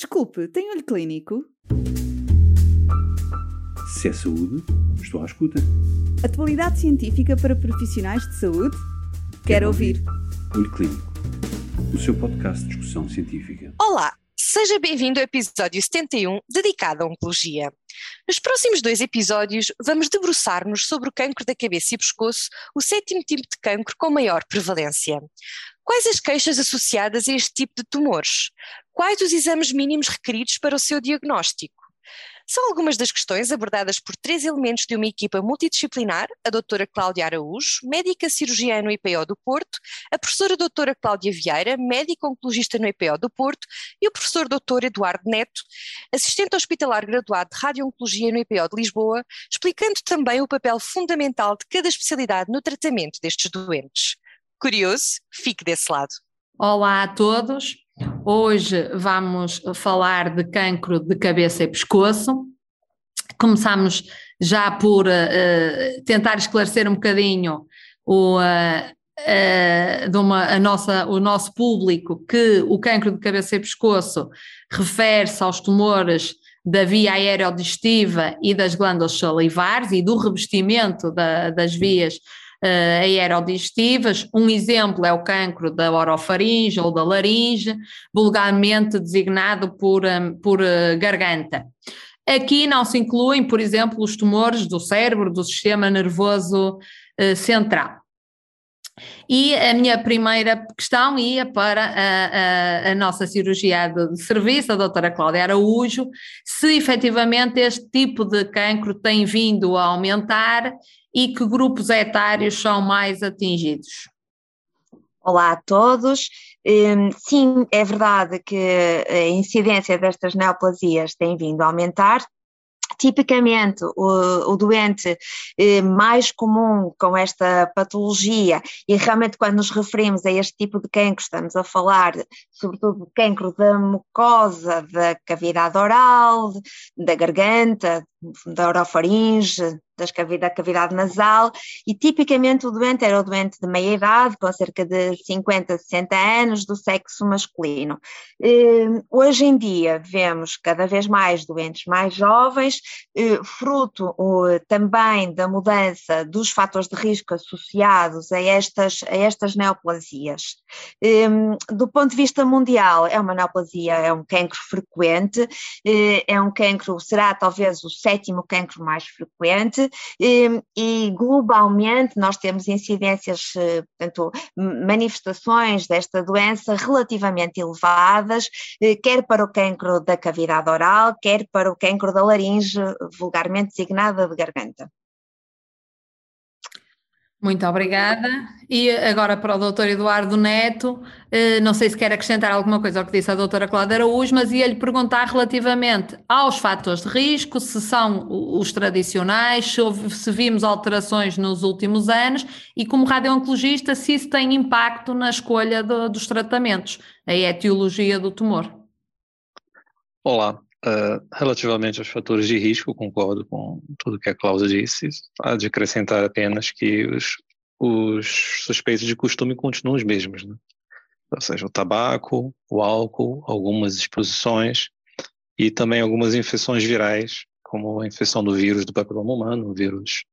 Desculpe, tem olho clínico? Se é saúde, estou à escuta. Atualidade científica para profissionais de saúde? Quero, Quero ouvir. ouvir. Olho Clínico, o seu podcast de discussão científica. Olá, seja bem-vindo ao episódio 71 dedicado à oncologia. Nos próximos dois episódios, vamos debruçar-nos sobre o cancro da cabeça e pescoço, o sétimo tipo de cancro com maior prevalência. Quais as queixas associadas a este tipo de tumores? Quais os exames mínimos requeridos para o seu diagnóstico? São algumas das questões abordadas por três elementos de uma equipa multidisciplinar, a doutora Cláudia Araújo, médica cirurgiã no IPO do Porto, a professora doutora Cláudia Vieira, médica oncologista no IPO do Porto, e o professor doutor Eduardo Neto, assistente hospitalar graduado de radio-oncologia no IPO de Lisboa, explicando também o papel fundamental de cada especialidade no tratamento destes doentes. Curioso? Fique desse lado. Olá a todos. Hoje vamos falar de cancro de cabeça e pescoço. Começamos já por uh, tentar esclarecer um bocadinho o, uh, uh, uma, a nossa, o nosso público que o cancro de cabeça e pescoço refere-se aos tumores da via aerodigestiva e das glândulas salivares e do revestimento da, das vias uh, aerodigestivas. Um exemplo é o cancro da orofaringe ou da laringe, vulgarmente designado por, um, por uh, garganta. Aqui não se incluem, por exemplo, os tumores do cérebro, do sistema nervoso uh, central. E a minha primeira questão ia para a, a, a, nossa cirurgia de serviço, a doutora Cláudia Araújo, se efetivamente este tipo de cancro tem vindo a aumentar e que grupos etários são mais atingidos? Olá a todos. Hum, sim, é verdade que a incidência destas neoplasias tem vindo a aumentar, Tipicamente, o, o doente eh, mais comum com esta patologia, e realmente quando nos referimos a este tipo de cancro, estamos a falar sobretudo de cancro da mucosa, da cavidade oral, da garganta, da orofaringe, das cavidade, da cavidade nasal, e tipicamente o doente era o doente de meia idade, com cerca de 50, 60 anos, do sexo masculino. Ehm, hoje em dia vemos cada vez mais doentes mais jovens, eh, fruto também da mudança dos fatores de risco associados a estas, a estas neoplasias. Ehm, do ponto de vista mundial, é uma neoplasia, é um cancro frequente, eh, é um cancro, será talvez o sétimo cancro mais frequente e, e globalmente nós temos incidências, eh, portanto, manifestações desta doença relativamente elevadas, eh, quer para o cancro da cavidade oral, quer para o cancro da laringe, vulgarmente designada de garganta. Muito obrigada. E agora para o doutor Eduardo Neto, eh, não sei se quer acrescentar alguma coisa ao que disse a doutora Cláudia Araújo, mas ia-lhe perguntar relativamente aos fatores de risco, se são os tradicionais, se vimos alterações nos últimos anos e como radiooncologista, se isso tem impacto na escolha dos tratamentos, a etiologia do tumor. Olá, Uh, relativamente aos fatores de risco, concordo com tudo que a Cláudia disse. Há de acrescentar apenas que os, os suspeitos de costume continuam os mesmos, né? ou seja, o tabaco, o álcool, algumas exposições e também algumas infecções virais, como a infecção do vírus do papiloma humano, o vírus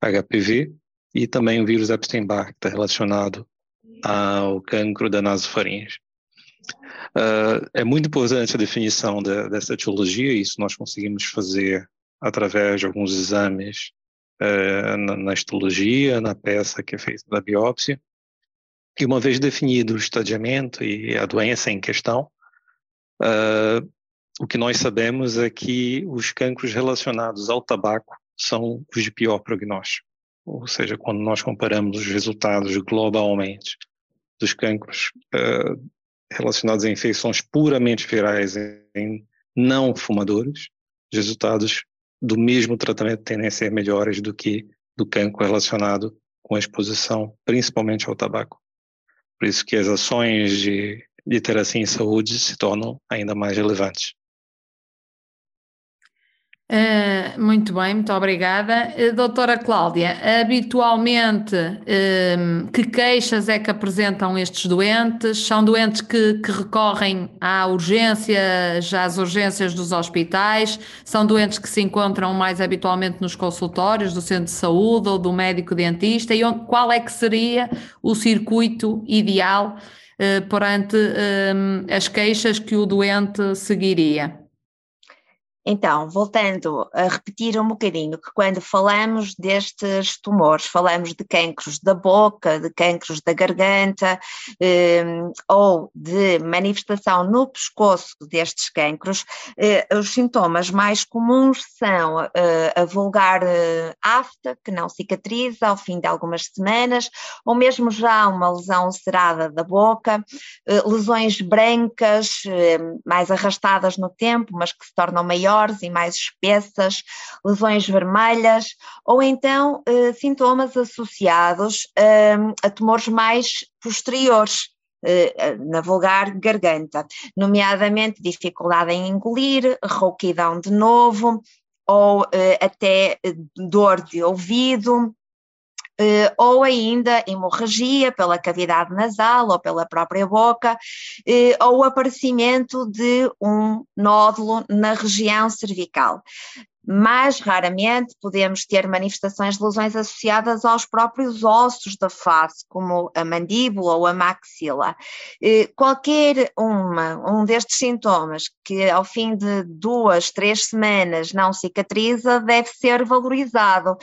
HPV, e também o vírus Epstein-Barr, que está relacionado ao cancro da nasofaringe. Uh, é muito importante a definição de, dessa etiologia, isso nós conseguimos fazer através de alguns exames uh, na, na, histologia, na peça que é feita da biópsia. E uma vez definido o estadiamento e a doença em questão, uh, o que nós sabemos é que os cancros relacionados ao tabaco são os de pior prognóstico. Ou seja, quando nós comparamos os resultados globalmente dos cancros uh, relacionados a infecções puramente virais em não fumadores, os resultados do mesmo tratamento tendem a ser melhores do que do cancro relacionado com a exposição, principalmente ao tabaco. Por isso que as ações de literacia em saúde se tornam ainda mais relevantes. Uh, muito bem, muito obrigada. Uh, doutora Cláudia, habitualmente, uh, que queixas é que apresentam estes doentes? São doentes que, que recorrem à urgência, já às urgências dos hospitais? São doentes que se encontram mais habitualmente nos consultórios do centro de saúde ou do médico dentista? E onde, qual é que seria o circuito ideal perante as queixas que o doente seguiria? Então, voltando a repetir um bocadinho, que quando falamos destes tumores, falamos de cancros da boca, de cancros da garganta eh, ou de manifestação no pescoço destes cancros, eh, os sintomas mais comuns são eh, a vulgar eh, afta, que não cicatriza ao fim de algumas semanas, ou mesmo já uma lesão ulcerada da boca, eh, lesões brancas, eh, mais arrastadas no tempo, mas que se tornam maiores maiores e mais espessas, lesões vermelhas, ou então eh, sintomas associados eh, a tumores mais posteriores, eh, na vulgar garganta, nomeadamente dificuldade em engolir, rouquidão de novo, ou eh, até eh, dor de ouvido, Uh, ou ainda hemorragia pela cavidade nasal ou pela própria boca, uh, ou o aparecimento de um nódulo na região cervical mais raramente podemos ter manifestações de lesões associadas aos próprios ossos da face, como a mandíbula ou a maxila. Qualquer uma, um destes sintomas que ao fim de duas, três semanas não cicatriza, deve ser valorizado.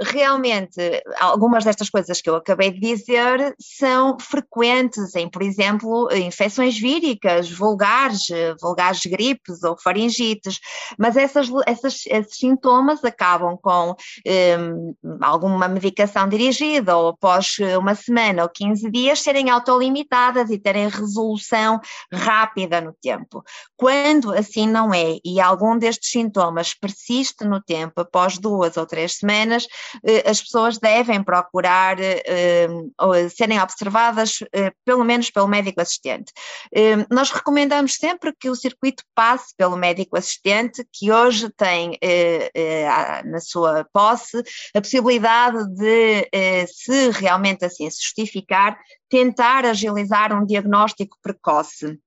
Realmente, algumas destas coisas que eu acabei de dizer são frequentes em, por exemplo, infecções víricas, vulgares, vulgares gripes ou faringites, mas essas, essas esses sintomas acabam com um, alguma medicação dirigida ou após uma semana ou 15 dias serem autolimitadas e terem resolução rápida no tempo. Quando assim não é e algum destes sintomas persiste no tempo após duas ou três semanas, eh, as pessoas devem procurar hum, serem observadas eh, pelo menos pelo médico assistente. Hum, nós recomendamos sempre que o circuito passe pelo médico assistente, que hoje tem eh, eh, na sua posse a possibilidade de, eh, se realmente assim se justificar, tentar agilizar um diagnóstico precoce.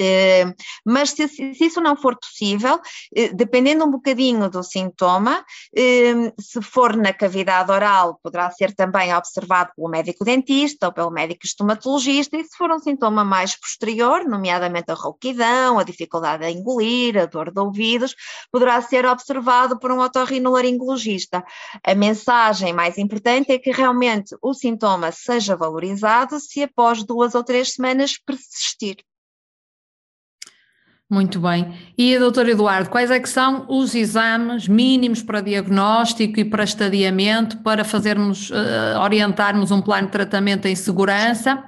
Uh, mas se, se, isso não for possível, uh, dependendo um bocadinho do sintoma, uh, se for na cavidade oral, poderá ser também observado pelo médico dentista ou pelo médico estomatologista, e se for um sintoma mais posterior, nomeadamente a rouquidão, a dificuldade a engolir, a dor de ouvidos, poderá ser observado por um otorrinolaringologista. A mensagem mais importante é que realmente o sintoma seja valorizado se após duas ou três semanas persistir. Muito bem. E, doutor Eduardo, quais é que são os exames mínimos para diagnóstico e para estadiamento para fazermos, uh, orientarmos um plano de tratamento em segurança?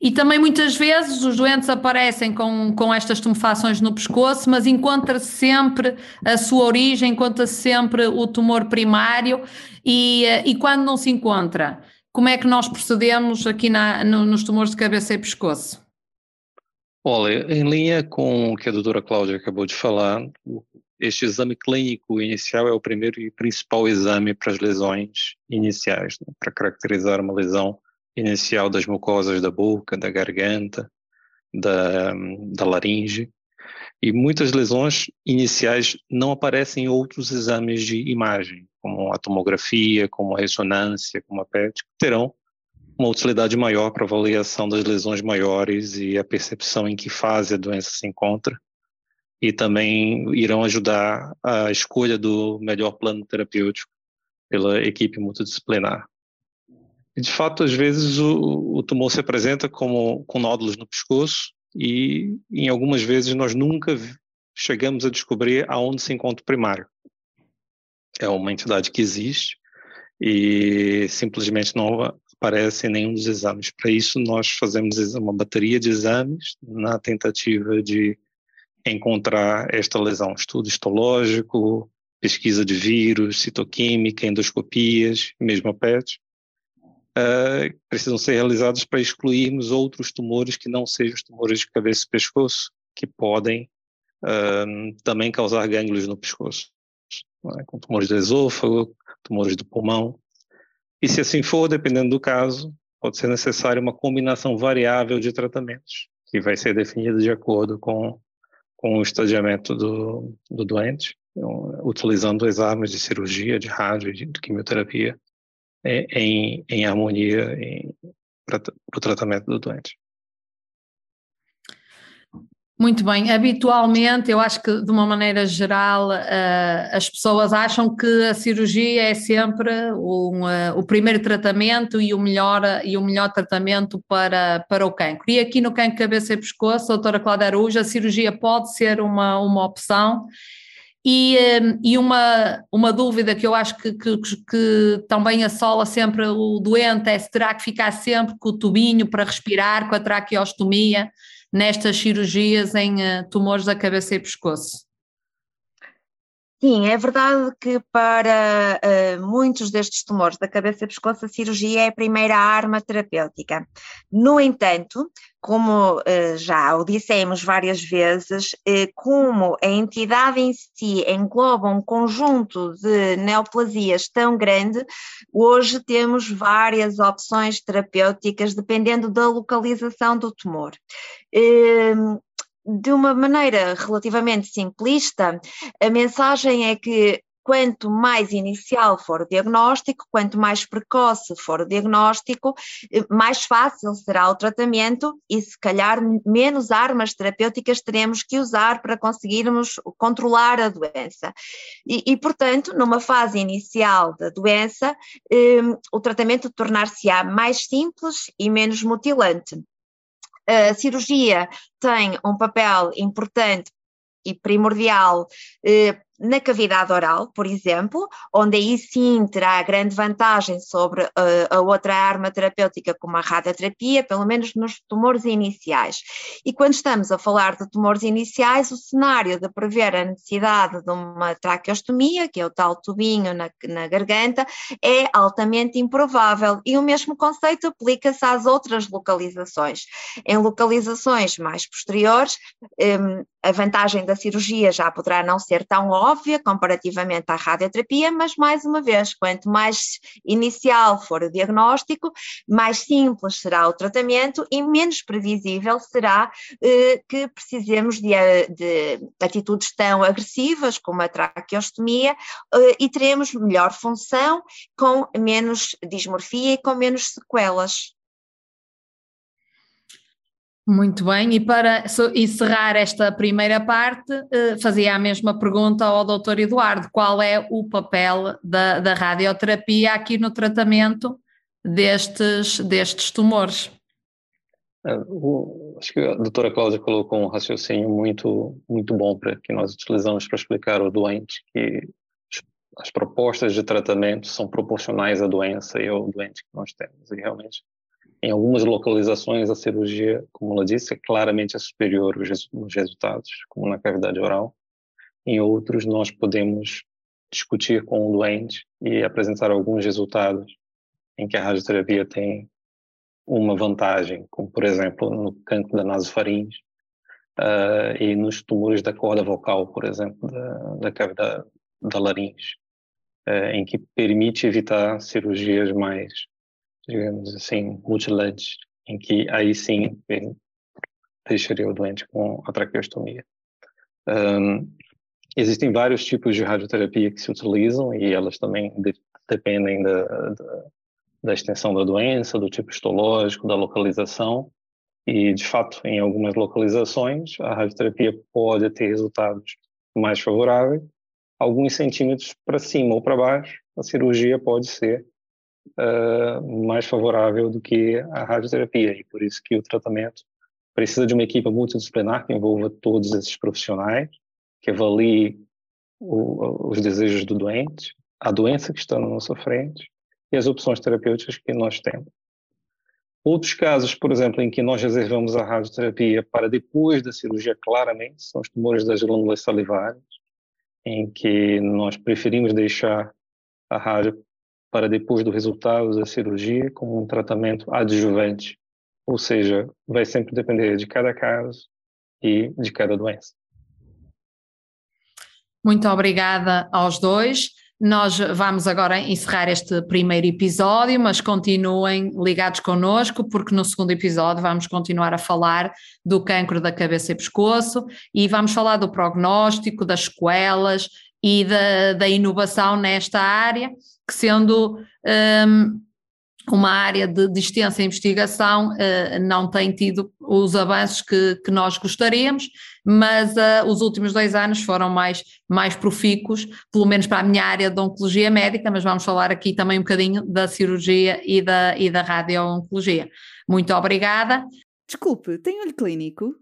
E também muitas vezes os doentes aparecem com, com estas tumefações no pescoço, mas encontra-se sempre a sua origem, encontra-se sempre o tumor primário e, uh, e quando não se encontra, como é que nós procedemos aqui na, no, nos tumores de cabeça e pescoço? Olha, em linha com o que a doutora Cláudia acabou de falar, este exame clínico inicial é o primeiro e principal exame para as lesões iniciais, né? para caracterizar uma lesão inicial das mucosas da boca, da garganta, da, da laringe. E muitas lesões iniciais não aparecem em outros exames de imagem, como a tomografia, como a ressonância, como a PET, que terão uma utilidade maior para avaliação das lesões maiores e a percepção em que fase a doença se encontra, e também irão ajudar a escolha do melhor plano terapêutico pela equipe multidisciplinar. De fato, às vezes o, o tumor se apresenta como com nódulos no pescoço e, em algumas vezes, nós nunca chegamos a descobrir aonde se encontra o primário. É uma entidade que existe e simplesmente não aparece em nenhum dos exames. Para isso, nós fazemos uma bateria de exames na tentativa de encontrar esta lesão. Estudo histológico, pesquisa de vírus, citoquímica, endoscopias, mesmo a PET, uh, precisam ser realizados para excluirmos outros tumores que não sejam os tumores de cabeça e pescoço, que podem uh, também causar gânglios no pescoço. é? com tumores do esôfago, tumores do pulmão. E se assim for, dependendo do caso, pode ser necessária uma combinação variável de tratamentos, que vai ser definida de acordo com, com o estadiamento do, do doente, então, utilizando as armas de cirurgia, de rádio, de quimioterapia, é, em, em harmonia para o tratamento do doente. Muito bem, habitualmente eu acho que de uma maneira geral uh, as pessoas acham que a cirurgia é sempre um, uh, o primeiro tratamento e o melhor, e o melhor tratamento para, para o cancro. E aqui no cancro cabeça e pescoço, doutora Cláudia Araújo, a cirurgia pode ser uma, uma opção. E, e uma, uma dúvida que eu acho que, que, que, também assola sempre o doente é se terá que ficar sempre com o tubinho para respirar, com a traqueostomia nestas cirurgias em uh, tumores da cabeça e pescoço? Sim, é verdade que para uh, muitos destes tumores da cabeça e pescoço a cirurgia é a primeira arma terapêutica. No entanto, como uh, já o dissemos várias vezes, uh, como a entidade em si engloba um conjunto de neoplasias tão grande, hoje temos várias opções terapêuticas dependendo da localização do tumor. De uma maneira relativamente simplista, a mensagem é que quanto mais inicial for o diagnóstico, quanto mais precoce for o diagnóstico, mais fácil será o tratamento e, se calhar, menos armas terapêuticas teremos que usar para conseguirmos controlar a doença. E, e portanto, numa fase inicial da doença, eh, o tratamento tornar-se-á mais simples e menos mutilante. A cirurgia tem um papel importante e primordial eh, na cavidade oral, por exemplo, onde aí sim terá grande vantagem sobre uh, a outra arma terapêutica como a radioterapia, pelo menos nos tumores iniciais. E quando estamos a falar de tumores iniciais, o cenário de prever a necessidade de uma traqueostomia, que é o tal tubinho na, na garganta, é altamente improvável e o mesmo conceito aplica-se às outras localizações. Em localizações mais posteriores, um, a vantagem da cirurgia já poderá não ser tão óbvia comparativamente à radioterapia, mas mais uma vez, quanto mais inicial for o diagnóstico, mais simples será o tratamento e menos previsível será eh, que precisemos de, de, atitudes tão agressivas como a traqueostomia eh, e teremos melhor função com menos dismorfia e com menos sequelas. Muito bem, e para encerrar esta primeira parte, eh, fazia a mesma pergunta ao Dr. Eduardo: qual é o papel da, da radioterapia aqui no tratamento destes, destes tumores? É, acho que a doutora Cláudia colocou um raciocínio muito, muito bom para que nós utilizamos para explicar ao doente que as propostas de tratamento são proporcionais à doença e ao doente que nós temos. E realmente em algumas localizações, a cirurgia, como ela disse, é claramente superior nos resultados, como na cavidade oral. Em outros, nós podemos discutir com o doente e apresentar alguns resultados em que a radioterapia tem uma vantagem, como por exemplo no cancro da nasofaringe uh, e nos tumores da corda vocal, por exemplo, da, da cavidade da laringe, uh, em que permite evitar cirurgias mais digamos assim, multiled, em que aí sim deixaria o doente com a traqueostomia. Um, existem vários tipos de radioterapia que se utilizam e elas também de, dependem da, da, da, extensão da doença, do tipo histológico, da localização. E, de fato, em algumas localizações, a radioterapia pode ter resultados mais favoráveis. Alguns centímetros para cima ou para baixo, a cirurgia pode ser uh, mais favorável do que a radioterapia e por isso que o tratamento precisa de uma equipe multidisciplinar que envolva todos esses profissionais, que avalie o, os desejos do doente, a doença que está na nossa frente e as opções terapêuticas que nós temos. Outros casos, por exemplo, em que nós reservamos a radioterapia para depois da cirurgia, claramente, são os tumores das glândulas salivares, em que nós preferimos deixar a rádio para depois do resultado da cirurgia como um tratamento adjuvante, ou seja, vai sempre depender de cada caso e de cada doença. Muito obrigada aos dois. Nós vamos agora encerrar este primeiro episódio, mas continuem ligados connosco, porque no segundo episódio vamos continuar a falar do cancro da cabeça e pescoço e vamos falar do prognóstico, das sequelas e da, da inovação nesta área, que sendo um, uma área de, de extensa investigação, uh, não tem tido os avanços que, que nós gostaríamos, mas uh, os últimos dois anos foram mais, mais profícuos, pelo menos para a minha área de oncologia médica, mas vamos falar aqui também um bocadinho da cirurgia e da, e da radio-oncologia. Muito obrigada. Desculpe, tem olho clínico?